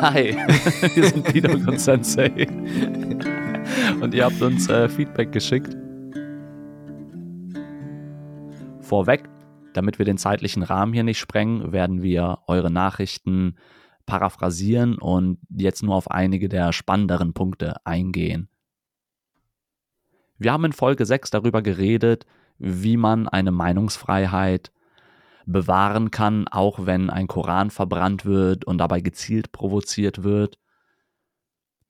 Hi, wir sind Dino und Sensei. Und ihr habt uns äh, Feedback geschickt. Vorweg, damit wir den zeitlichen Rahmen hier nicht sprengen, werden wir eure Nachrichten paraphrasieren und jetzt nur auf einige der spannenderen Punkte eingehen. Wir haben in Folge 6 darüber geredet, wie man eine Meinungsfreiheit bewahren kann, auch wenn ein Koran verbrannt wird und dabei gezielt provoziert wird.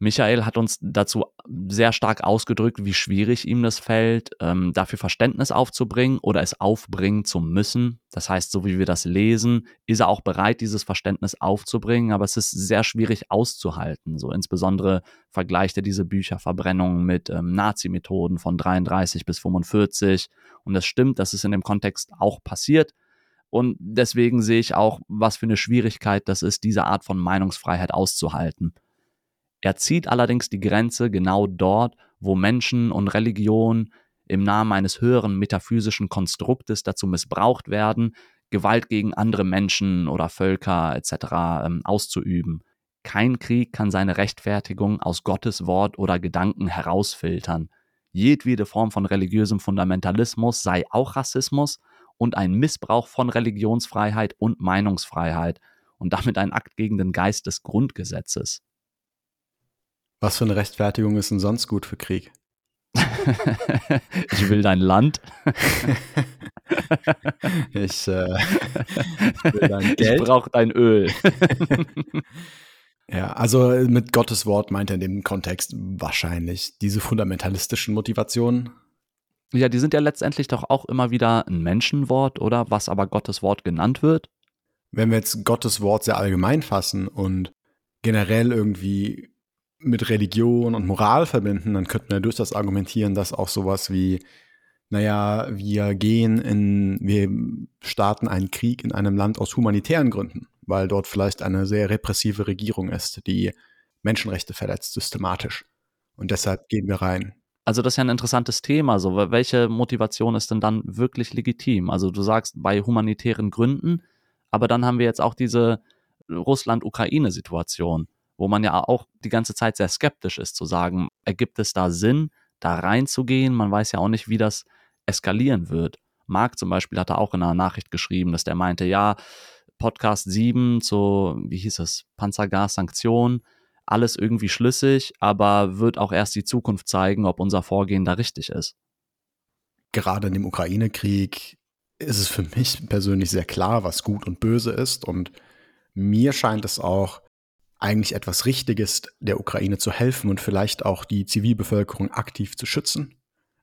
Michael hat uns dazu sehr stark ausgedrückt, wie schwierig ihm das fällt, ähm, dafür Verständnis aufzubringen oder es aufbringen zu müssen. Das heißt, so wie wir das lesen, ist er auch bereit, dieses Verständnis aufzubringen, aber es ist sehr schwierig auszuhalten. So insbesondere vergleicht er diese Bücherverbrennungen mit ähm, Nazi-Methoden von 33 bis 45. Und es stimmt, dass es in dem Kontext auch passiert. Und deswegen sehe ich auch, was für eine Schwierigkeit das ist, diese Art von Meinungsfreiheit auszuhalten. Er zieht allerdings die Grenze genau dort, wo Menschen und Religion im Namen eines höheren metaphysischen Konstruktes dazu missbraucht werden, Gewalt gegen andere Menschen oder Völker etc. Ähm, auszuüben. Kein Krieg kann seine Rechtfertigung aus Gottes Wort oder Gedanken herausfiltern. Jedwede Form von religiösem Fundamentalismus sei auch Rassismus und ein Missbrauch von Religionsfreiheit und Meinungsfreiheit und damit ein Akt gegen den Geist des Grundgesetzes. Was für eine Rechtfertigung ist denn sonst gut für Krieg? ich will dein Land. ich, äh, will dein Geld. Ich brauche dein Öl. ja, also mit Gottes Wort meint er in dem Kontext wahrscheinlich diese fundamentalistischen Motivationen. Ja, die sind ja letztendlich doch auch immer wieder ein Menschenwort, oder? Was aber Gottes Wort genannt wird. Wenn wir jetzt Gottes Wort sehr allgemein fassen und generell irgendwie mit Religion und Moral verbinden, dann könnten wir durchaus argumentieren, dass auch sowas wie, naja, wir gehen in, wir starten einen Krieg in einem Land aus humanitären Gründen, weil dort vielleicht eine sehr repressive Regierung ist, die Menschenrechte verletzt, systematisch. Und deshalb gehen wir rein. Also das ist ja ein interessantes Thema. So, welche Motivation ist denn dann wirklich legitim? Also du sagst bei humanitären Gründen, aber dann haben wir jetzt auch diese Russland-Ukraine-Situation wo man ja auch die ganze Zeit sehr skeptisch ist, zu sagen, ergibt es da Sinn, da reinzugehen? Man weiß ja auch nicht, wie das eskalieren wird. Marc zum Beispiel hatte auch in einer Nachricht geschrieben, dass der meinte, ja, Podcast 7 zu, wie hieß es, Panzergas-Sanktionen, alles irgendwie schlüssig, aber wird auch erst die Zukunft zeigen, ob unser Vorgehen da richtig ist. Gerade in dem Ukraine-Krieg ist es für mich persönlich sehr klar, was gut und böse ist. Und mir scheint es auch eigentlich etwas Richtiges, der Ukraine zu helfen und vielleicht auch die Zivilbevölkerung aktiv zu schützen.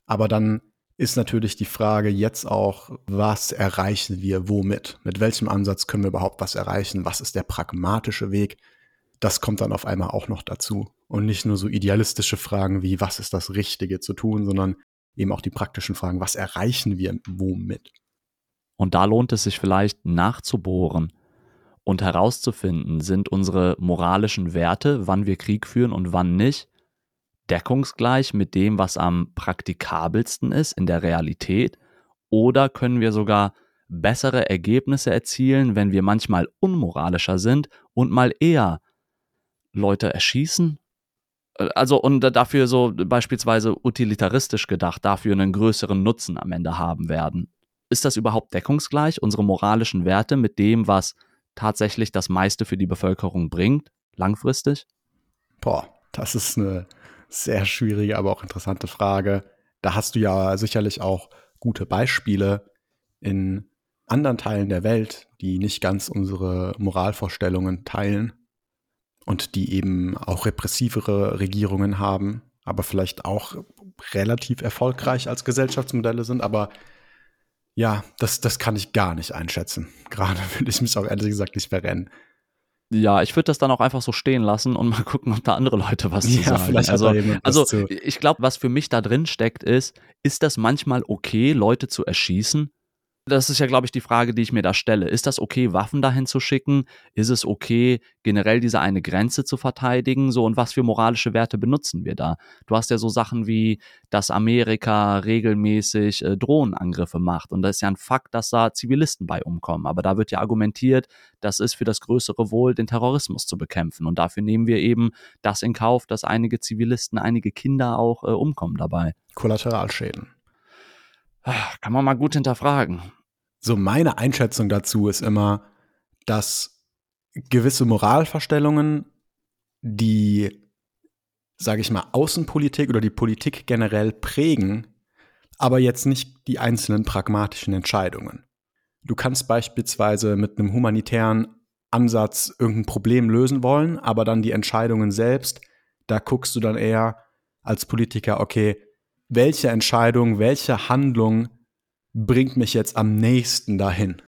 Aber dann ist natürlich die Frage jetzt auch, was erreichen wir womit? Mit welchem Ansatz können wir überhaupt was erreichen? Was ist der pragmatische Weg? Das kommt dann auf einmal auch noch dazu. Und nicht nur so idealistische Fragen wie, was ist das Richtige zu tun, sondern eben auch die praktischen Fragen, was erreichen wir womit? Und da lohnt es sich vielleicht nachzubohren und herauszufinden, sind unsere moralischen Werte, wann wir Krieg führen und wann nicht, deckungsgleich mit dem, was am praktikabelsten ist in der Realität? Oder können wir sogar bessere Ergebnisse erzielen, wenn wir manchmal unmoralischer sind und mal eher Leute erschießen? Äh, also und dafür so beispielsweise utilitaristisch gedacht, dafür einen größeren Nutzen am Ende haben werden. Ist das überhaupt deckungsgleich, unsere moralischen Werte mit dem, was tatsächlich das meiste für die Bevölkerung bringt, langfristig? Boah, das ist eine sehr schwierige, aber auch interessante Frage. Da hast du ja sicherlich auch gute Beispiele in anderen Teilen der Welt, die nicht ganz unsere Moralvorstellungen teilen und die eben auch repressivere Regierungen haben, aber vielleicht auch relativ erfolgreich als Gesellschaftsmodelle sind, aber ja, das, das kann ich gar nicht einschätzen. Gerade will ich mich auch ehrlich gesagt nicht verrennen. Ja, ich würde das dann auch einfach so stehen lassen und mal gucken, ob da andere Leute was ja, zu sagen. Vielleicht also, also zu. ich glaube, was für mich da drin steckt, ist, ist das manchmal okay, Leute zu erschießen? Das ist ja, glaube ich, die Frage, die ich mir da stelle. Ist das okay, Waffen dahin zu schicken? Ist es okay, generell diese eine Grenze zu verteidigen? So, und was für moralische Werte benutzen wir da? Du hast ja so Sachen wie, dass Amerika regelmäßig äh, Drohnenangriffe macht. Und das ist ja ein Fakt, dass da Zivilisten bei umkommen. Aber da wird ja argumentiert, das ist für das größere Wohl, den Terrorismus zu bekämpfen. Und dafür nehmen wir eben das in Kauf, dass einige Zivilisten, einige Kinder auch äh, umkommen dabei. Kollateralschäden. Kann man mal gut hinterfragen. So meine Einschätzung dazu ist immer, dass gewisse Moralverstellungen, die, sage ich mal, Außenpolitik oder die Politik generell prägen, aber jetzt nicht die einzelnen pragmatischen Entscheidungen. Du kannst beispielsweise mit einem humanitären Ansatz irgendein Problem lösen wollen, aber dann die Entscheidungen selbst, da guckst du dann eher als Politiker, okay, welche Entscheidung, welche Handlung bringt mich jetzt am nächsten dahin?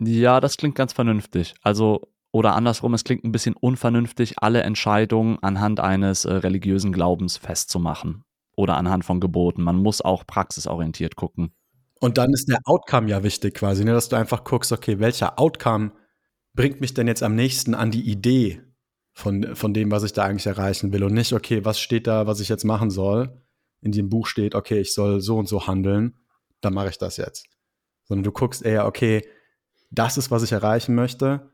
Ja, das klingt ganz vernünftig. Also, oder andersrum, es klingt ein bisschen unvernünftig, alle Entscheidungen anhand eines äh, religiösen Glaubens festzumachen. Oder anhand von Geboten. Man muss auch praxisorientiert gucken. Und dann ist der Outcome ja wichtig quasi, ne? dass du einfach guckst, okay, welcher Outcome bringt mich denn jetzt am nächsten an die Idee von, von dem, was ich da eigentlich erreichen will und nicht, okay, was steht da, was ich jetzt machen soll, in dem Buch steht, okay, ich soll so und so handeln, dann mache ich das jetzt. Sondern du guckst eher, okay, das ist, was ich erreichen möchte.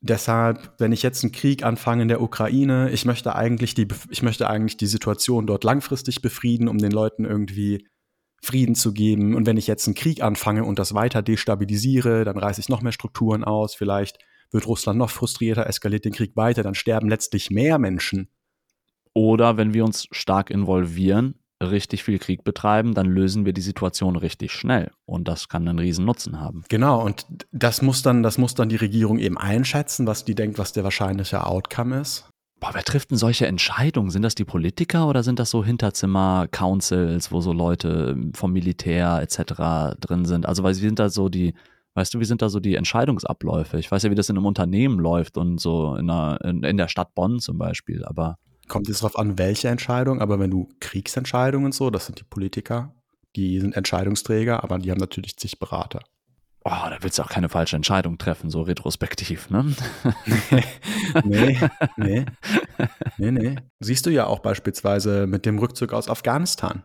Deshalb, wenn ich jetzt einen Krieg anfange in der Ukraine, ich möchte eigentlich die, ich möchte eigentlich die Situation dort langfristig befrieden, um den Leuten irgendwie Frieden zu geben. Und wenn ich jetzt einen Krieg anfange und das weiter destabilisiere, dann reiße ich noch mehr Strukturen aus. Vielleicht wird Russland noch frustrierter, eskaliert den Krieg weiter, dann sterben letztlich mehr Menschen. Oder wenn wir uns stark involvieren, richtig viel Krieg betreiben, dann lösen wir die Situation richtig schnell. Und das kann einen riesen Nutzen haben. Genau, und das muss dann, das muss dann die Regierung eben einschätzen, was die denkt, was der wahrscheinliche Outcome ist. Boah, wer trifft denn solche Entscheidungen? Sind das die Politiker oder sind das so Hinterzimmer-Councils, wo so Leute vom Militär etc. drin sind? Also, weil sie sind da so die, weißt du, wie sind da so die Entscheidungsabläufe? Ich weiß ja, wie das in einem Unternehmen läuft und so in, einer, in, in der Stadt Bonn zum Beispiel, aber kommt jetzt darauf an, welche Entscheidung, aber wenn du Kriegsentscheidungen und so, das sind die Politiker, die sind Entscheidungsträger, aber die haben natürlich zig Berater. Oh, da willst du auch keine falsche Entscheidung treffen, so retrospektiv, ne? nee, nee, nee, nee. Siehst du ja auch beispielsweise mit dem Rückzug aus Afghanistan.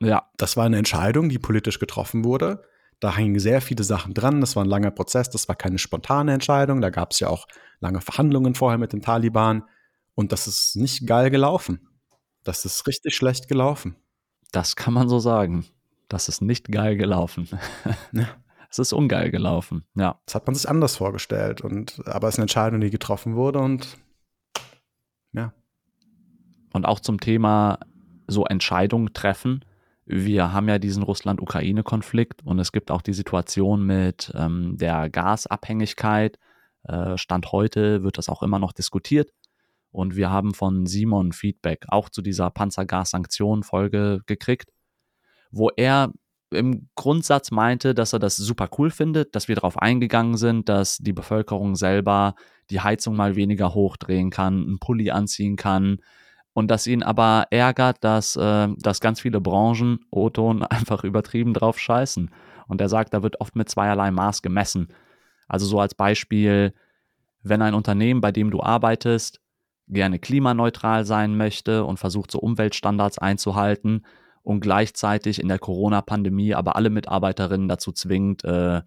Ja. Das war eine Entscheidung, die politisch getroffen wurde. Da hingen sehr viele Sachen dran. Das war ein langer Prozess. Das war keine spontane Entscheidung. Da gab es ja auch lange Verhandlungen vorher mit den Taliban. Und das ist nicht geil gelaufen. Das ist richtig schlecht gelaufen. Das kann man so sagen. Das ist nicht geil gelaufen. Ja. Es ist ungeil gelaufen, ja. Das hat man sich anders vorgestellt. Und, aber es ist eine Entscheidung, die getroffen wurde und ja. Und auch zum Thema so Entscheidungen treffen. Wir haben ja diesen Russland-Ukraine-Konflikt und es gibt auch die Situation mit ähm, der Gasabhängigkeit. Äh, Stand heute wird das auch immer noch diskutiert. Und wir haben von Simon Feedback auch zu dieser Panzergas-Sanktionen-Folge gekriegt, wo er im Grundsatz meinte, dass er das super cool findet, dass wir darauf eingegangen sind, dass die Bevölkerung selber die Heizung mal weniger hochdrehen kann, einen Pulli anziehen kann und dass ihn aber ärgert, dass, äh, dass ganz viele Branchen O-Ton einfach übertrieben drauf scheißen. Und er sagt, da wird oft mit zweierlei Maß gemessen. Also so als Beispiel, wenn ein Unternehmen, bei dem du arbeitest, gerne klimaneutral sein möchte und versucht, so Umweltstandards einzuhalten und gleichzeitig in der Corona-Pandemie aber alle Mitarbeiterinnen dazu zwingt, äh, äh,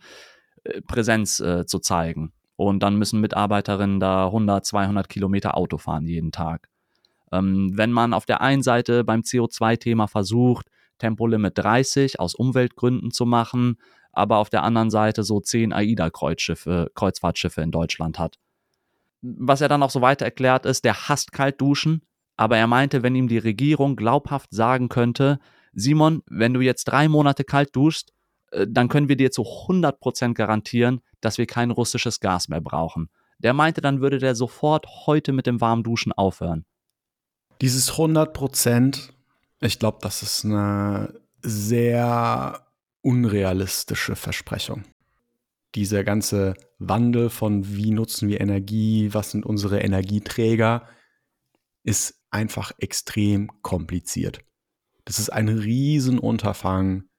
Präsenz äh, zu zeigen. Und dann müssen Mitarbeiterinnen da 100, 200 Kilometer Auto fahren jeden Tag. Ähm, wenn man auf der einen Seite beim CO2-Thema versucht, Tempolimit 30 aus Umweltgründen zu machen, aber auf der anderen Seite so 10 AIDA-Kreuzschiffe, Kreuzfahrtschiffe in Deutschland hat was er dann auch so weiter erklärt ist, der hasst Kaltduschen, aber er meinte, wenn ihm die Regierung glaubhaft sagen könnte, Simon, wenn du jetzt drei Monate kalt duschst, äh, dann können wir dir zu 100% garantieren, dass wir kein russisches Gas mehr brauchen. Der meinte, dann würde der sofort heute mit dem warmen Duschen aufhören. Dieses 100%, ich glaube, das ist eine sehr unrealistische Versprechung dieser ganze Wandel von wie nutzen wir Energie, was sind unsere Energieträger, ist einfach extrem kompliziert. Das ist ein Riesenunterfangen,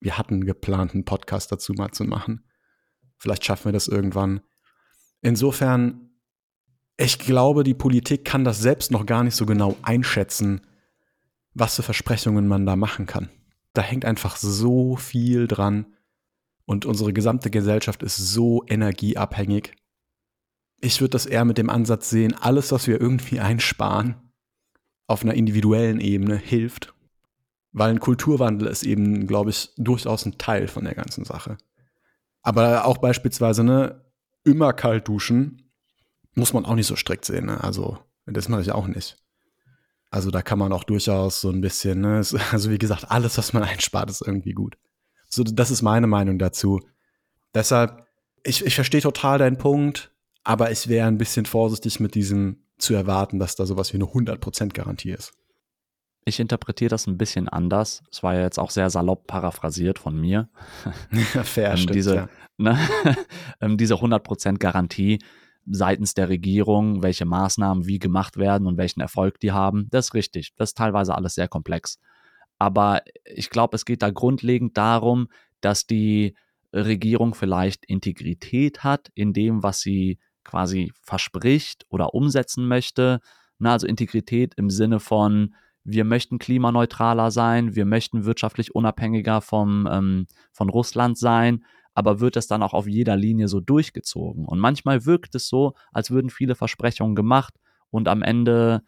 wir hatten geplant, einen Podcast dazu mal zu machen. Vielleicht schaffen wir das irgendwann. Insofern, ich glaube, die Politik kann das selbst noch gar nicht so genau einschätzen, was für Versprechungen man da machen kann. Da hängt einfach so viel dran und unsere gesamte Gesellschaft ist so energieabhängig. Ich würde das eher mit dem Ansatz sehen, alles, was wir irgendwie einsparen, auf einer individuellen Ebene hilft. Weil ein Kulturwandel ist eben, glaube ich, durchaus ein Teil von der ganzen Sache. Aber auch beispielsweise, ne, immer kalt duschen, muss man auch nicht so strikt sehen. Ne? Also, das mache ich auch nicht. Also, da kann man auch durchaus so ein bisschen, ne, also wie gesagt, alles, was man einspart, ist irgendwie gut. So, das ist meine Meinung dazu. Deshalb, ich, ich verstehe total deinen Punkt, aber ich wäre ein bisschen vorsichtig mit diesem zu erwarten, dass da sowas wie eine 100% Garantie ist. Ich interpretiere das ein bisschen anders. Es war ja jetzt auch sehr salopp paraphrasiert von mir. Fair, ähm, stimmt, diese, ja. ne, ähm, diese 100% Garantie seitens der Regierung, welche Maßnahmen wie gemacht werden und welchen Erfolg die haben, das ist richtig. Das ist teilweise alles sehr komplex. Aber ich glaube, es geht da grundlegend darum, dass die Regierung vielleicht Integrität hat in dem, was sie quasi verspricht oder umsetzen möchte. Na, also Integrität im Sinne von, wir möchten klimaneutraler sein, wir möchten wirtschaftlich unabhängiger vom, ähm, von Russland sein, aber wird es dann auch auf jeder Linie so durchgezogen? Und manchmal wirkt es so, als würden viele Versprechungen gemacht und am Ende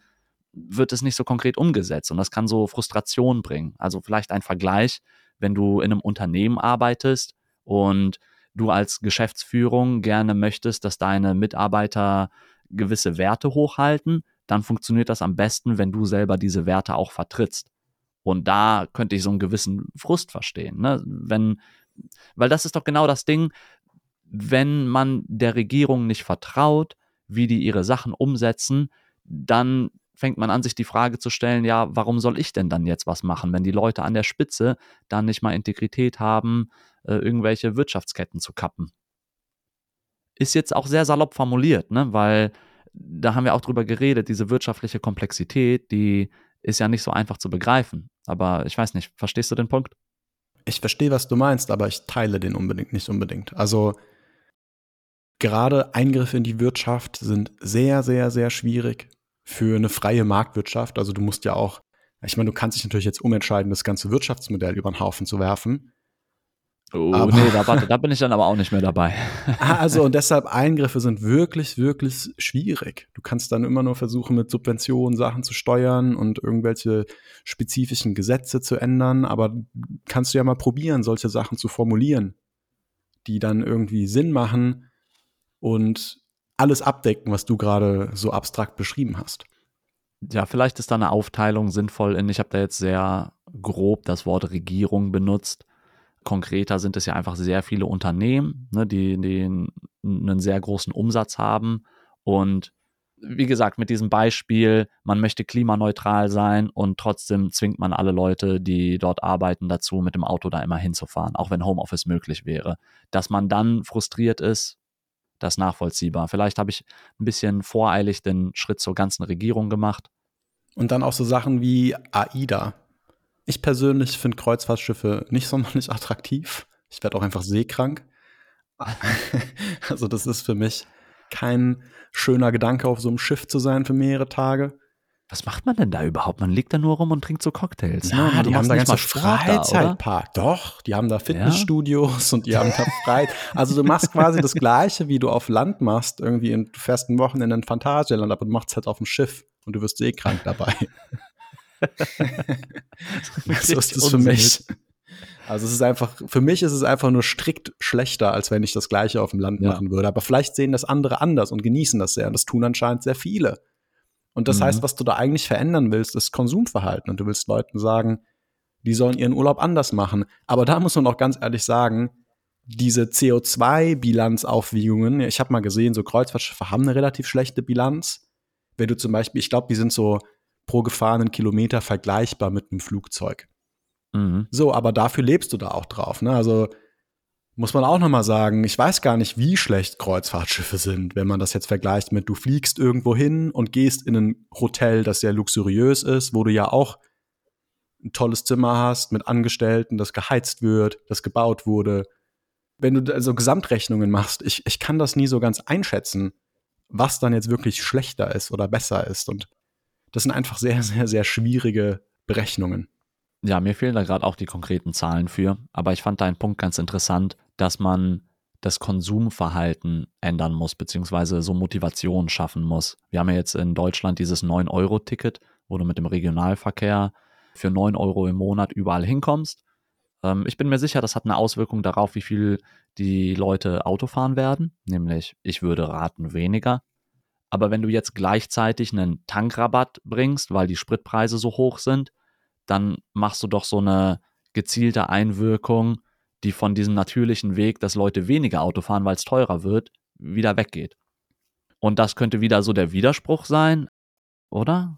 wird es nicht so konkret umgesetzt und das kann so Frustration bringen. Also vielleicht ein Vergleich, wenn du in einem Unternehmen arbeitest und du als Geschäftsführung gerne möchtest, dass deine Mitarbeiter gewisse Werte hochhalten, dann funktioniert das am besten, wenn du selber diese Werte auch vertrittst. Und da könnte ich so einen gewissen Frust verstehen. Ne? Wenn, weil das ist doch genau das Ding, wenn man der Regierung nicht vertraut, wie die ihre Sachen umsetzen, dann fängt man an, sich die Frage zu stellen, ja, warum soll ich denn dann jetzt was machen, wenn die Leute an der Spitze dann nicht mal Integrität haben, äh, irgendwelche Wirtschaftsketten zu kappen? Ist jetzt auch sehr salopp formuliert, ne? weil da haben wir auch drüber geredet, diese wirtschaftliche Komplexität, die ist ja nicht so einfach zu begreifen. Aber ich weiß nicht, verstehst du den Punkt? Ich verstehe, was du meinst, aber ich teile den unbedingt nicht unbedingt. Also gerade Eingriffe in die Wirtschaft sind sehr, sehr, sehr schwierig für eine freie Marktwirtschaft. Also du musst ja auch, ich meine, du kannst dich natürlich jetzt umentscheiden, das ganze Wirtschaftsmodell über den Haufen zu werfen. Oh, aber, nee, da, warte, da bin ich dann aber auch nicht mehr dabei. Ah, also und deshalb Eingriffe sind wirklich, wirklich schwierig. Du kannst dann immer nur versuchen, mit Subventionen Sachen zu steuern und irgendwelche spezifischen Gesetze zu ändern, aber kannst du ja mal probieren, solche Sachen zu formulieren, die dann irgendwie Sinn machen und alles abdecken, was du gerade so abstrakt beschrieben hast. Ja, vielleicht ist da eine Aufteilung sinnvoll in, ich habe da jetzt sehr grob das Wort Regierung benutzt. Konkreter sind es ja einfach sehr viele Unternehmen, ne, die, die einen sehr großen Umsatz haben. Und wie gesagt, mit diesem Beispiel, man möchte klimaneutral sein und trotzdem zwingt man alle Leute, die dort arbeiten, dazu, mit dem Auto da immer hinzufahren, auch wenn Homeoffice möglich wäre. Dass man dann frustriert ist, das nachvollziehbar. Vielleicht habe ich ein bisschen voreilig den Schritt zur ganzen Regierung gemacht. Und dann auch so Sachen wie AIDA. Ich persönlich finde Kreuzfahrtschiffe nicht sonderlich attraktiv. Ich werde auch einfach seekrank. also das ist für mich kein schöner Gedanke, auf so einem Schiff zu sein für mehrere Tage. Was macht man denn da überhaupt? Man liegt da nur rum und trinkt so Cocktails. Ja, ne? die haben da ganze Freizeitpark. Doch, die haben da Fitnessstudios ja? und die haben da frei. Also du machst quasi das Gleiche, wie du auf Land machst. Irgendwie, in, du fährst ein Wochenende in Phantasialand, aber du machst es halt auf dem Schiff und du wirst seekrank dabei. so ist das für mich. Also es ist einfach, für mich ist es einfach nur strikt schlechter, als wenn ich das Gleiche auf dem Land ja. machen würde. Aber vielleicht sehen das andere anders und genießen das sehr. Und das tun anscheinend sehr viele. Und das mhm. heißt, was du da eigentlich verändern willst, ist Konsumverhalten. Und du willst Leuten sagen, die sollen ihren Urlaub anders machen. Aber da muss man auch ganz ehrlich sagen, diese CO2-Bilanzaufwiegungen, ich habe mal gesehen, so Kreuzfahrtschiffe haben eine relativ schlechte Bilanz. Wenn du zum Beispiel, ich glaube, die sind so pro gefahrenen Kilometer vergleichbar mit einem Flugzeug. Mhm. So, aber dafür lebst du da auch drauf. Ne? Also muss man auch nochmal sagen, ich weiß gar nicht, wie schlecht Kreuzfahrtschiffe sind, wenn man das jetzt vergleicht mit, du fliegst irgendwo hin und gehst in ein Hotel, das sehr luxuriös ist, wo du ja auch ein tolles Zimmer hast mit Angestellten, das geheizt wird, das gebaut wurde. Wenn du also Gesamtrechnungen machst, ich, ich kann das nie so ganz einschätzen, was dann jetzt wirklich schlechter ist oder besser ist. Und das sind einfach sehr, sehr, sehr schwierige Berechnungen. Ja, mir fehlen da gerade auch die konkreten Zahlen für, aber ich fand deinen Punkt ganz interessant, dass man das Konsumverhalten ändern muss, beziehungsweise so Motivation schaffen muss. Wir haben ja jetzt in Deutschland dieses 9-Euro-Ticket, wo du mit dem Regionalverkehr für 9 Euro im Monat überall hinkommst. Ähm, ich bin mir sicher, das hat eine Auswirkung darauf, wie viel die Leute Auto fahren werden, nämlich ich würde raten weniger. Aber wenn du jetzt gleichzeitig einen Tankrabatt bringst, weil die Spritpreise so hoch sind, dann machst du doch so eine gezielte Einwirkung, die von diesem natürlichen Weg, dass Leute weniger Auto fahren, weil es teurer wird, wieder weggeht. Und das könnte wieder so der Widerspruch sein, oder?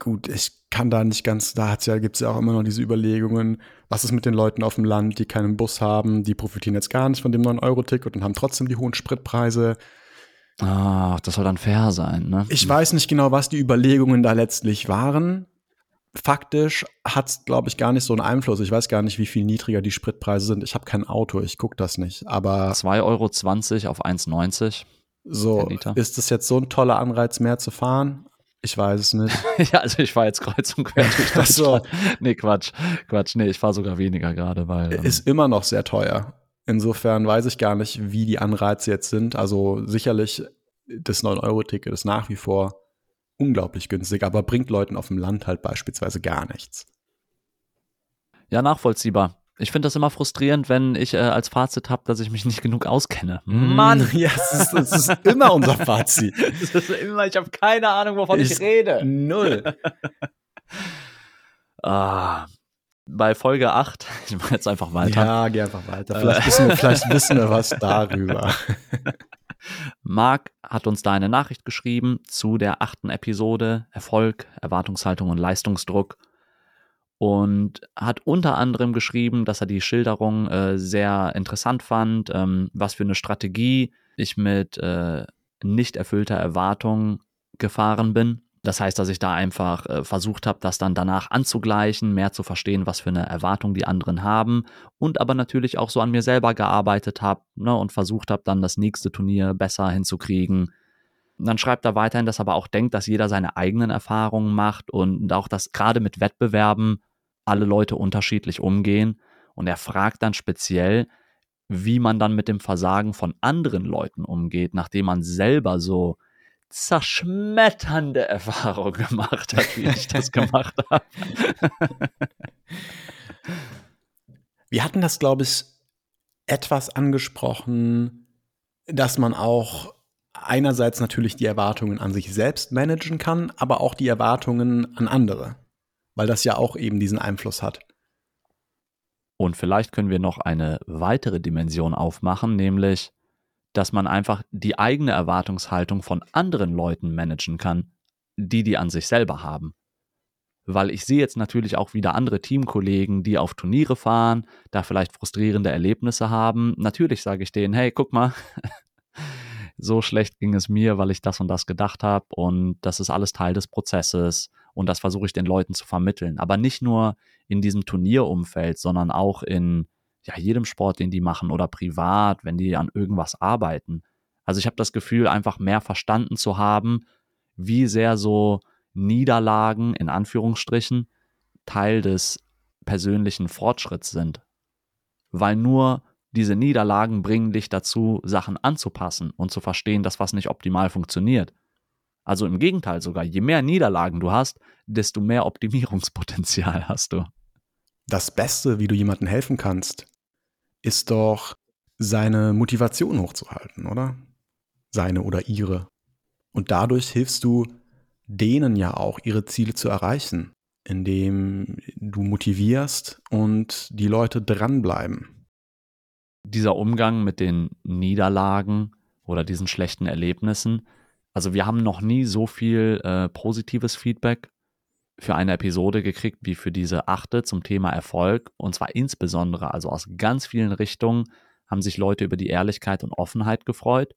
Gut, ich kann da nicht ganz, da ja, gibt es ja auch immer noch diese Überlegungen, was ist mit den Leuten auf dem Land, die keinen Bus haben, die profitieren jetzt gar nicht von dem 9-Euro-Ticket und haben trotzdem die hohen Spritpreise. Ach, das soll dann fair sein, ne? Ich weiß nicht genau, was die Überlegungen da letztlich waren faktisch hat es, glaube ich, gar nicht so einen Einfluss. Ich weiß gar nicht, wie viel niedriger die Spritpreise sind. Ich habe kein Auto, ich gucke das nicht. Aber 2,20 Euro auf 1,90. So, ist das jetzt so ein toller Anreiz, mehr zu fahren? Ich weiß es nicht. ja, also ich fahre jetzt kreuz und quer durch das. so. Nee, Quatsch. Quatsch, nee, ich fahre sogar weniger gerade, weil. Ähm, ist immer noch sehr teuer. Insofern weiß ich gar nicht, wie die Anreize jetzt sind. Also sicherlich das 9-Euro-Ticket ist nach wie vor unglaublich günstig, aber bringt Leuten auf dem Land halt beispielsweise gar nichts. Ja, nachvollziehbar. Ich finde das immer frustrierend, wenn ich äh, als Fazit habe, dass ich mich nicht genug auskenne. Mhm. Mann! Ja, das ist, das ist immer unser Fazit. das ist immer, ich habe keine Ahnung, wovon ich, ich rede. Null. ah, bei Folge 8, ich mache jetzt einfach weiter. Ja, geh einfach weiter. Vielleicht wissen wir, vielleicht wissen wir was darüber. Marc hat uns da eine Nachricht geschrieben zu der achten Episode Erfolg, Erwartungshaltung und Leistungsdruck. Und hat unter anderem geschrieben, dass er die Schilderung äh, sehr interessant fand, ähm, was für eine Strategie ich mit äh, nicht erfüllter Erwartung gefahren bin das heißt, dass ich da einfach äh, versucht habe, das dann danach anzugleichen, mehr zu verstehen, was für eine Erwartung die anderen haben und aber natürlich auch so an mir selber gearbeitet habe ne, und versucht habe, dann das nächste Turnier besser hinzukriegen. Und dann schreibt er weiterhin, dass er aber auch denkt, dass jeder seine eigenen Erfahrungen macht und auch, dass gerade mit Wettbewerben alle Leute unterschiedlich umgehen. Und er fragt dann speziell, wie man dann mit dem Versagen von anderen Leuten umgeht, nachdem man selber so zerschmetternde Erfahrung gemacht hat, wie ich das gemacht habe. Wir hatten das, glaube ich, etwas angesprochen, dass man auch einerseits natürlich die Erwartungen an sich selbst managen kann, aber auch die Erwartungen an andere, weil das ja auch eben diesen Einfluss hat. Und vielleicht können wir noch eine weitere Dimension aufmachen, nämlich dass man einfach die eigene Erwartungshaltung von anderen Leuten managen kann, die die an sich selber haben. Weil ich sehe jetzt natürlich auch wieder andere Teamkollegen, die auf Turniere fahren, da vielleicht frustrierende Erlebnisse haben. Natürlich sage ich denen, hey, guck mal, so schlecht ging es mir, weil ich das und das gedacht habe und das ist alles Teil des Prozesses und das versuche ich den Leuten zu vermitteln. Aber nicht nur in diesem Turnierumfeld, sondern auch in ja, jedem Sport, den die machen oder privat, wenn die an irgendwas arbeiten. Also ich habe das Gefühl, einfach mehr verstanden zu haben, wie sehr so Niederlagen in Anführungsstrichen Teil des persönlichen Fortschritts sind. Weil nur diese Niederlagen bringen dich dazu, Sachen anzupassen und zu verstehen, dass was nicht optimal funktioniert. Also im Gegenteil sogar, je mehr Niederlagen du hast, desto mehr Optimierungspotenzial hast du. Das Beste, wie du jemandem helfen kannst, ist doch seine Motivation hochzuhalten, oder? Seine oder ihre. Und dadurch hilfst du denen ja auch, ihre Ziele zu erreichen, indem du motivierst und die Leute dranbleiben. Dieser Umgang mit den Niederlagen oder diesen schlechten Erlebnissen, also wir haben noch nie so viel äh, positives Feedback für eine Episode gekriegt wie für diese achte zum Thema Erfolg. Und zwar insbesondere, also aus ganz vielen Richtungen, haben sich Leute über die Ehrlichkeit und Offenheit gefreut.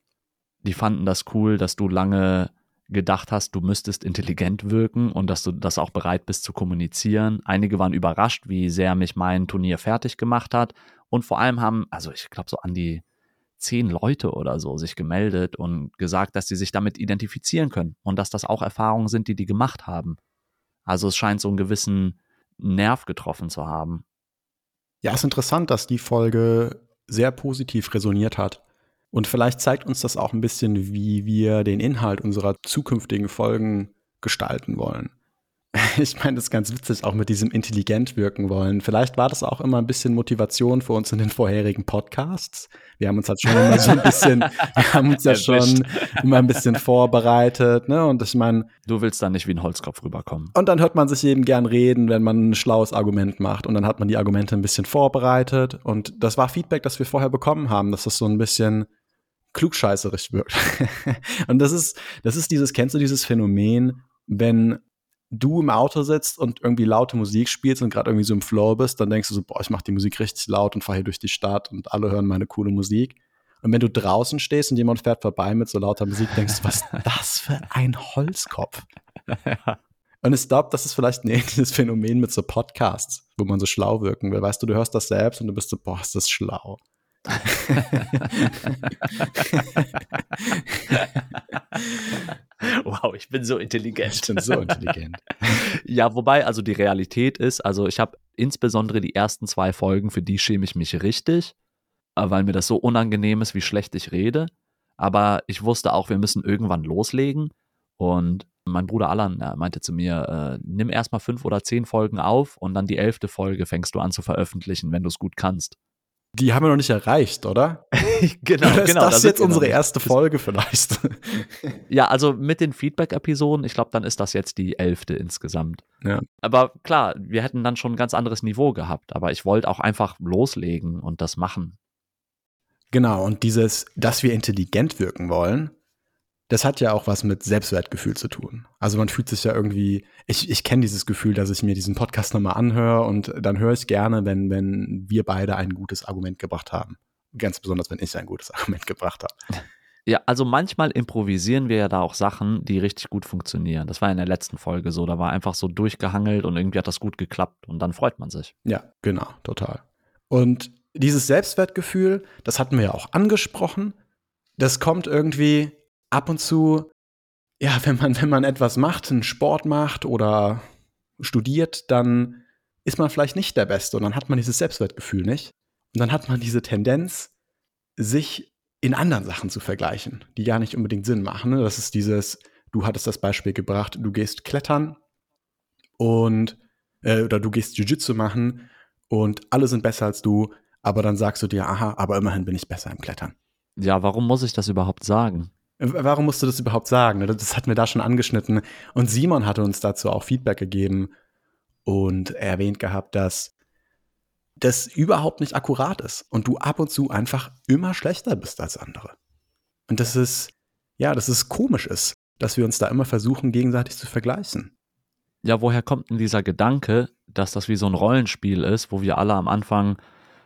Die fanden das cool, dass du lange gedacht hast, du müsstest intelligent wirken und dass du das auch bereit bist zu kommunizieren. Einige waren überrascht, wie sehr mich mein Turnier fertig gemacht hat. Und vor allem haben, also ich glaube, so an die zehn Leute oder so sich gemeldet und gesagt, dass sie sich damit identifizieren können und dass das auch Erfahrungen sind, die die gemacht haben. Also es scheint so einen gewissen Nerv getroffen zu haben. Ja, es ist interessant, dass die Folge sehr positiv resoniert hat. Und vielleicht zeigt uns das auch ein bisschen, wie wir den Inhalt unserer zukünftigen Folgen gestalten wollen. Ich meine, das ist ganz witzig, auch mit diesem intelligent wirken wollen. Vielleicht war das auch immer ein bisschen Motivation für uns in den vorherigen Podcasts. Wir haben uns halt schon immer so ein bisschen, wir haben uns ja schon immer ein bisschen vorbereitet, ne? Und ich meine. Du willst da nicht wie ein Holzkopf rüberkommen. Und dann hört man sich eben gern reden, wenn man ein schlaues Argument macht. Und dann hat man die Argumente ein bisschen vorbereitet. Und das war Feedback, das wir vorher bekommen haben, dass das so ein bisschen klugscheißerisch wirkt. und das ist, das ist dieses, kennst du dieses Phänomen, wenn du im Auto sitzt und irgendwie laute Musik spielst und gerade irgendwie so im Flow bist, dann denkst du so, boah, ich mach die Musik richtig laut und fahre hier durch die Stadt und alle hören meine coole Musik. Und wenn du draußen stehst und jemand fährt vorbei mit so lauter Musik, denkst du, was ist das für ein Holzkopf? ja. Und ich glaube, das ist vielleicht ein ähnliches Phänomen mit so Podcasts, wo man so schlau wirken will. Weißt du, du hörst das selbst und du bist so, boah, ist das schlau. wow, ich bin so intelligent. Ich bin so intelligent. ja, wobei, also die Realität ist, also ich habe insbesondere die ersten zwei Folgen, für die schäme ich mich richtig, äh, weil mir das so unangenehm ist, wie schlecht ich rede. Aber ich wusste auch, wir müssen irgendwann loslegen. Und mein Bruder Alan meinte zu mir, äh, nimm erstmal fünf oder zehn Folgen auf und dann die elfte Folge fängst du an zu veröffentlichen, wenn du es gut kannst. Die haben wir noch nicht erreicht, oder? genau, oder ist genau. Das ist jetzt unsere erste Folge vielleicht. ja, also mit den Feedback-Episoden, ich glaube, dann ist das jetzt die elfte insgesamt. Ja. Aber klar, wir hätten dann schon ein ganz anderes Niveau gehabt. Aber ich wollte auch einfach loslegen und das machen. Genau, und dieses, dass wir intelligent wirken wollen, das hat ja auch was mit Selbstwertgefühl zu tun. Also man fühlt sich ja irgendwie, ich, ich kenne dieses Gefühl, dass ich mir diesen Podcast nochmal anhöre und dann höre ich gerne, wenn, wenn wir beide ein gutes Argument gebracht haben. Ganz besonders, wenn ich ein gutes Argument gebracht habe. Ja, also manchmal improvisieren wir ja da auch Sachen, die richtig gut funktionieren. Das war in der letzten Folge so. Da war einfach so durchgehangelt und irgendwie hat das gut geklappt und dann freut man sich. Ja, genau, total. Und dieses Selbstwertgefühl, das hatten wir ja auch angesprochen, das kommt irgendwie ab und zu, ja, wenn man, wenn man etwas macht, einen Sport macht oder studiert, dann ist man vielleicht nicht der Beste und dann hat man dieses Selbstwertgefühl nicht. Und dann hat man diese Tendenz, sich in anderen Sachen zu vergleichen, die gar nicht unbedingt Sinn machen. Ne? Das ist dieses, du hattest das Beispiel gebracht, du gehst klettern und äh, oder du gehst Jiu-Jitsu machen und alle sind besser als du, aber dann sagst du dir, aha, aber immerhin bin ich besser im Klettern. Ja, warum muss ich das überhaupt sagen? Warum musst du das überhaupt sagen? Das hatten wir da schon angeschnitten. Und Simon hatte uns dazu auch Feedback gegeben und erwähnt gehabt, dass das überhaupt nicht akkurat ist und du ab und zu einfach immer schlechter bist als andere. Und das ist, ja, dass es komisch ist, dass wir uns da immer versuchen, gegenseitig zu vergleichen. Ja, woher kommt denn dieser Gedanke, dass das wie so ein Rollenspiel ist, wo wir alle am Anfang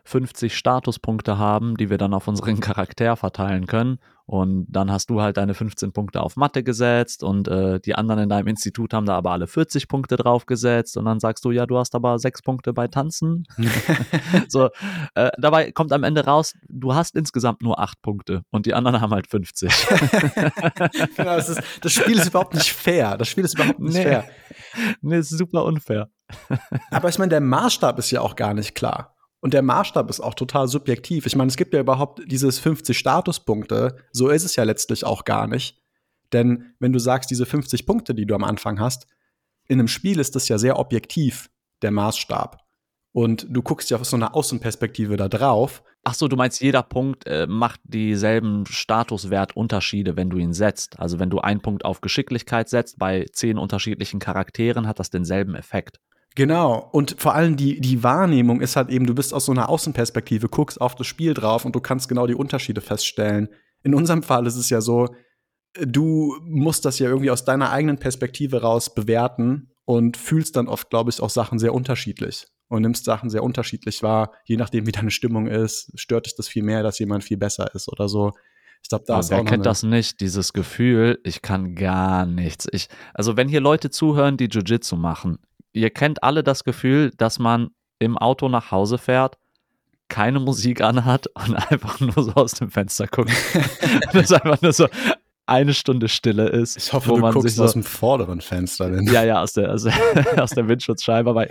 50 Statuspunkte haben, die wir dann auf unseren Charakter verteilen können. Und dann hast du halt deine 15 Punkte auf Mathe gesetzt und äh, die anderen in deinem Institut haben da aber alle 40 Punkte drauf gesetzt und dann sagst du, ja, du hast aber sechs Punkte bei Tanzen. so, äh, dabei kommt am Ende raus, du hast insgesamt nur acht Punkte und die anderen haben halt 50. genau, das, ist, das, Spiel ist überhaupt nicht fair. Das Spiel ist überhaupt nicht nee. fair. Nee, ist super unfair. aber ich meine, der Maßstab ist ja auch gar nicht klar. Und der Maßstab ist auch total subjektiv. Ich meine, es gibt ja überhaupt dieses 50 Statuspunkte. So ist es ja letztlich auch gar nicht. Denn wenn du sagst, diese 50 Punkte, die du am Anfang hast, in einem Spiel ist das ja sehr objektiv, der Maßstab. Und du guckst ja aus so einer Außenperspektive da drauf. Ach so, du meinst, jeder Punkt äh, macht dieselben Statuswertunterschiede, wenn du ihn setzt. Also wenn du einen Punkt auf Geschicklichkeit setzt, bei zehn unterschiedlichen Charakteren hat das denselben Effekt. Genau. Und vor allem die, die Wahrnehmung ist halt eben, du bist aus so einer Außenperspektive, guckst auf das Spiel drauf und du kannst genau die Unterschiede feststellen. In unserem Fall ist es ja so, du musst das ja irgendwie aus deiner eigenen Perspektive raus bewerten und fühlst dann oft, glaube ich, auch Sachen sehr unterschiedlich und nimmst Sachen sehr unterschiedlich wahr, je nachdem, wie deine Stimmung ist. Stört dich das viel mehr, dass jemand viel besser ist oder so. Ich glaube, da ist wer auch kennt das nicht, dieses Gefühl, ich kann gar nichts. Ich, also wenn hier Leute zuhören, die Jiu-Jitsu machen, ihr kennt alle das Gefühl, dass man im Auto nach Hause fährt, keine Musik anhat und einfach nur so aus dem Fenster guckt. dass einfach nur so eine Stunde Stille ist. Ich hoffe, wo du man guckst sich so, aus dem vorderen Fenster. Denn Ja, ja, aus der, aus, aus der Windschutzscheibe. Aber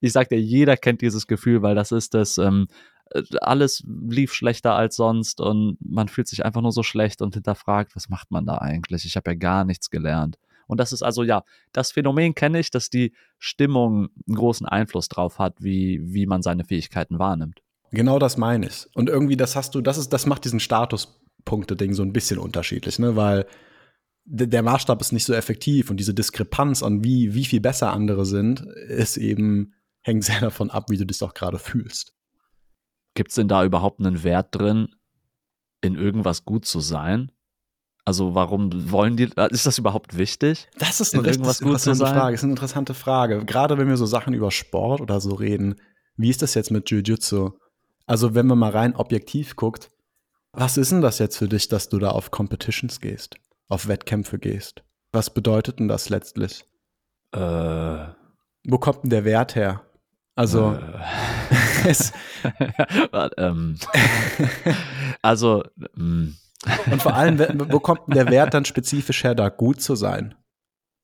ich sag dir, jeder kennt dieses Gefühl, weil das ist das, ähm, äh, alles lief schlechter als sonst und man fühlt sich einfach nur so schlecht und hinterfragt, was macht man da eigentlich? Ich habe ja gar nichts gelernt. Und das ist also, ja, das Phänomen kenne ich, dass die Stimmung einen großen Einfluss drauf hat, wie, wie man seine Fähigkeiten wahrnimmt. Genau das meine ich. Und irgendwie, das hast du, das ist, das macht diesen Statuspunkte-Ding so ein bisschen unterschiedlich, ne? Weil der Maßstab ist nicht so effektiv und diese Diskrepanz an wie, wie viel besser andere sind, ist eben, hängt sehr davon ab, wie du dich auch gerade fühlst. Gibt es denn da überhaupt einen Wert drin, in irgendwas gut zu sein? Also warum wollen die, ist das überhaupt wichtig? Das ist In eine irgendwas gut zu interessante sein? Frage. Das ist eine interessante Frage. Gerade wenn wir so Sachen über Sport oder so reden, wie ist das jetzt mit Jiu-Jitsu? Also, wenn man mal rein objektiv guckt, was ist denn das jetzt für dich, dass du da auf Competitions gehst, auf Wettkämpfe gehst? Was bedeutet denn das letztlich? Äh, Wo kommt denn der Wert her? Also, es, Warte, ähm, also, mm, und vor allem, wo kommt der Wert dann spezifisch her, da gut zu sein?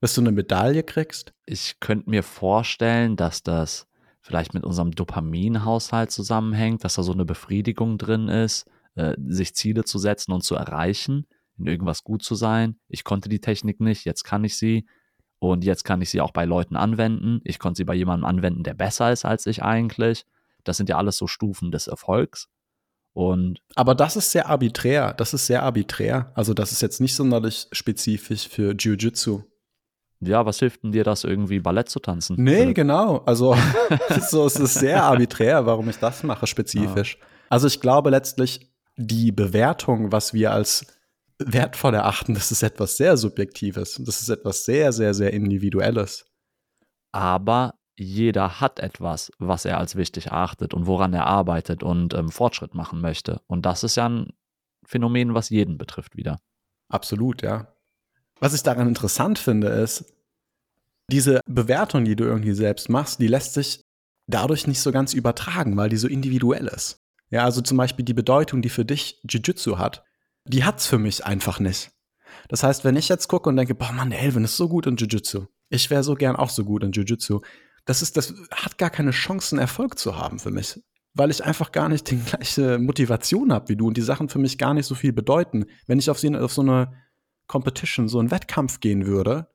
Dass du eine Medaille kriegst? ich könnte mir vorstellen, dass das vielleicht mit unserem Dopaminhaushalt zusammenhängt, dass da so eine Befriedigung drin ist, äh, sich Ziele zu setzen und zu erreichen, in irgendwas gut zu sein. Ich konnte die Technik nicht, jetzt kann ich sie. Und jetzt kann ich sie auch bei Leuten anwenden. Ich konnte sie bei jemandem anwenden, der besser ist als ich eigentlich. Das sind ja alles so Stufen des Erfolgs. Und Aber das ist sehr arbiträr. Das ist sehr arbiträr. Also, das ist jetzt nicht sonderlich spezifisch für Jiu-Jitsu. ja, was hilft denn dir das irgendwie Ballett zu tanzen? Nee, genau. Also so, es ist sehr arbiträr, warum ich das mache spezifisch. Also ich glaube letztlich, die Bewertung, was wir als wertvoll erachten, das ist etwas sehr Subjektives. Das ist etwas sehr, sehr, sehr Individuelles. aber jeder hat etwas, was er als wichtig erachtet und woran er arbeitet und ähm, Fortschritt machen möchte. Und das ist ja ein Phänomen, was jeden betrifft wieder. Absolut, ja. Was ich daran interessant finde, ist, diese Bewertung, die du irgendwie selbst machst, die lässt sich dadurch nicht so ganz übertragen, weil die so individuell ist. Ja, also zum Beispiel die Bedeutung, die für dich Jiu-Jitsu hat, die hat's für mich einfach nicht. Das heißt, wenn ich jetzt gucke und denke, boah, Mann, der Elvin ist so gut in Jiu-Jitsu. Ich wäre so gern auch so gut in Jiu-Jitsu. Das ist, das hat gar keine Chancen, Erfolg zu haben für mich. Weil ich einfach gar nicht die gleiche Motivation habe wie du und die Sachen für mich gar nicht so viel bedeuten. Wenn ich auf so, auf so eine Competition, so einen Wettkampf gehen würde,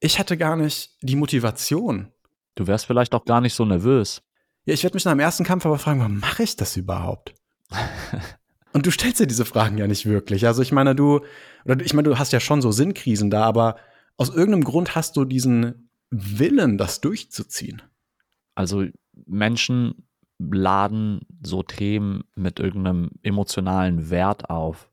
ich hätte gar nicht die Motivation. Du wärst vielleicht auch gar nicht so nervös. Ja, ich werde mich nach dem ersten Kampf aber fragen, warum mache ich das überhaupt? Und du stellst dir diese Fragen ja nicht wirklich. Also ich meine, du, oder ich meine, du hast ja schon so Sinnkrisen da, aber aus irgendeinem Grund hast du diesen Willen, das durchzuziehen. Also Menschen laden so Themen mit irgendeinem emotionalen Wert auf.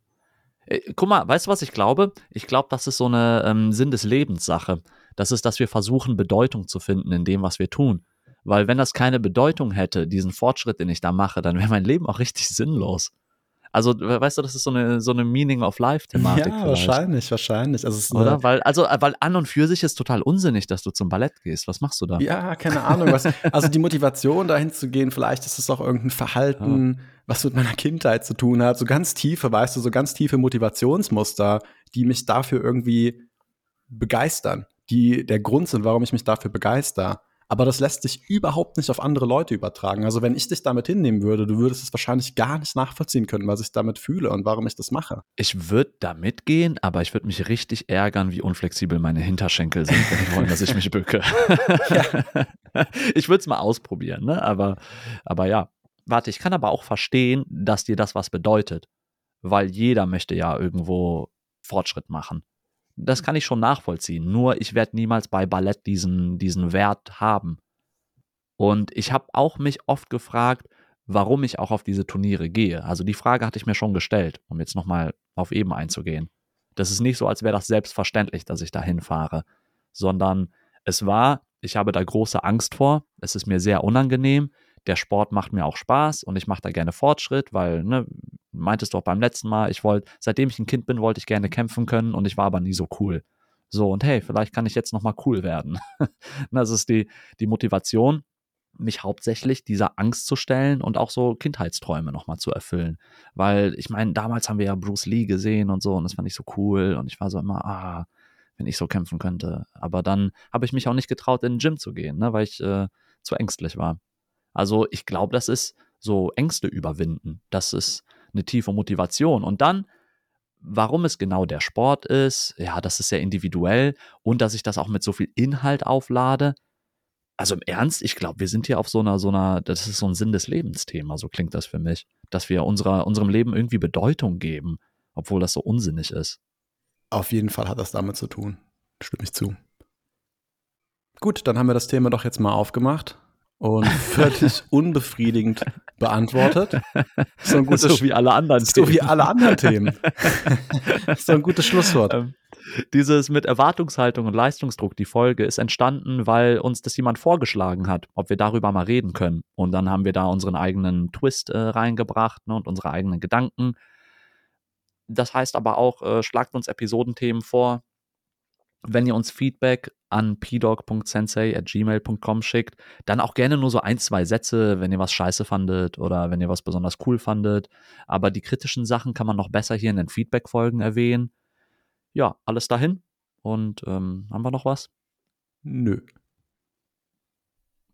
Äh, Guck mal, weißt du, was ich glaube? Ich glaube, das ist so eine ähm, Sinn des Lebens Sache. Das ist, dass wir versuchen, Bedeutung zu finden in dem, was wir tun. Weil wenn das keine Bedeutung hätte, diesen Fortschritt, den ich da mache, dann wäre mein Leben auch richtig sinnlos. Also, we- weißt du, das ist so eine, so eine Meaning of Life-Thematik. ja, vielleicht. wahrscheinlich, wahrscheinlich. Also Oder? Weil, also, äh, weil an und für sich ist total unsinnig, dass du zum Ballett gehst. Was machst du da? Ja, keine Ahnung. Was, also die Motivation, dahin zu gehen, vielleicht ist es auch irgendein Verhalten, was mit meiner Kindheit zu tun hat. So ganz tiefe, weißt du, so ganz tiefe Motivationsmuster, die mich dafür irgendwie begeistern, die der Grund sind, warum ich mich dafür begeister. Aber das lässt sich überhaupt nicht auf andere Leute übertragen. Also wenn ich dich damit hinnehmen würde, du würdest es wahrscheinlich gar nicht nachvollziehen können, was ich damit fühle und warum ich das mache. Ich würde da mitgehen, aber ich würde mich richtig ärgern, wie unflexibel meine Hinterschenkel sind, wenn die wollen, dass ich mich bücke. Ich würde es mal ausprobieren, ne? Aber, aber ja. Warte, ich kann aber auch verstehen, dass dir das was bedeutet. Weil jeder möchte ja irgendwo Fortschritt machen. Das kann ich schon nachvollziehen. Nur ich werde niemals bei Ballett diesen, diesen Wert haben. Und ich habe auch mich oft gefragt, warum ich auch auf diese Turniere gehe. Also die Frage hatte ich mir schon gestellt, um jetzt nochmal auf eben einzugehen. Das ist nicht so, als wäre das selbstverständlich, dass ich da hinfahre, sondern es war, ich habe da große Angst vor, es ist mir sehr unangenehm, der Sport macht mir auch Spaß und ich mache da gerne Fortschritt, weil ne, meintest du auch beim letzten Mal, ich wollte, seitdem ich ein Kind bin, wollte ich gerne kämpfen können und ich war aber nie so cool. So, und hey, vielleicht kann ich jetzt nochmal cool werden. das ist die, die Motivation, mich hauptsächlich dieser Angst zu stellen und auch so Kindheitsträume nochmal zu erfüllen. Weil ich meine, damals haben wir ja Bruce Lee gesehen und so und das fand ich so cool und ich war so immer, ah, wenn ich so kämpfen könnte. Aber dann habe ich mich auch nicht getraut, in den Gym zu gehen, ne, weil ich äh, zu ängstlich war. Also ich glaube, das ist so Ängste überwinden. Das ist eine tiefe Motivation. Und dann, warum es genau der Sport ist, ja, das ist sehr individuell und dass ich das auch mit so viel Inhalt auflade. Also im Ernst, ich glaube, wir sind hier auf so einer, so einer, das ist so ein Sinn des Lebens-Thema, so klingt das für mich. Dass wir unserer, unserem Leben irgendwie Bedeutung geben, obwohl das so unsinnig ist. Auf jeden Fall hat das damit zu tun. Stimme ich zu. Gut, dann haben wir das Thema doch jetzt mal aufgemacht und völlig unbefriedigend beantwortet. So, ein gutes, so wie alle anderen so Themen. So wie alle anderen Themen. so ein gutes Schlusswort. Ähm, dieses mit Erwartungshaltung und Leistungsdruck, die Folge ist entstanden, weil uns das jemand vorgeschlagen hat, ob wir darüber mal reden können. Und dann haben wir da unseren eigenen Twist äh, reingebracht ne, und unsere eigenen Gedanken. Das heißt aber auch, äh, schlagt uns Episodenthemen vor. Wenn ihr uns Feedback an pdog.sensei.gmail.com schickt, dann auch gerne nur so ein, zwei Sätze, wenn ihr was scheiße fandet oder wenn ihr was besonders cool fandet. Aber die kritischen Sachen kann man noch besser hier in den Feedback-Folgen erwähnen. Ja, alles dahin. Und ähm, haben wir noch was? Nö.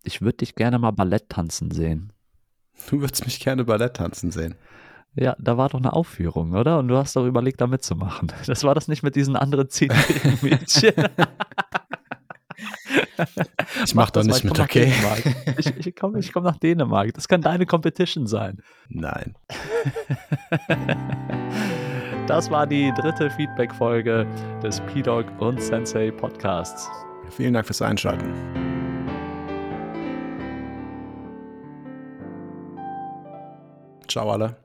Ich würde dich gerne mal Ballett tanzen sehen. Du würdest mich gerne Ballett tanzen sehen. Ja, da war doch eine Aufführung, oder? Und du hast doch überlegt, da mitzumachen. Das war das nicht mit diesen anderen zehnjährigen Mädchen. ich mach, da nicht mit, okay? Ich, ich komme ich komm nach Dänemark. Das kann deine Competition sein. Nein. Das war die dritte Feedback-Folge des P-Dog und Sensei Podcasts. Vielen Dank fürs Einschalten. Ciao alle.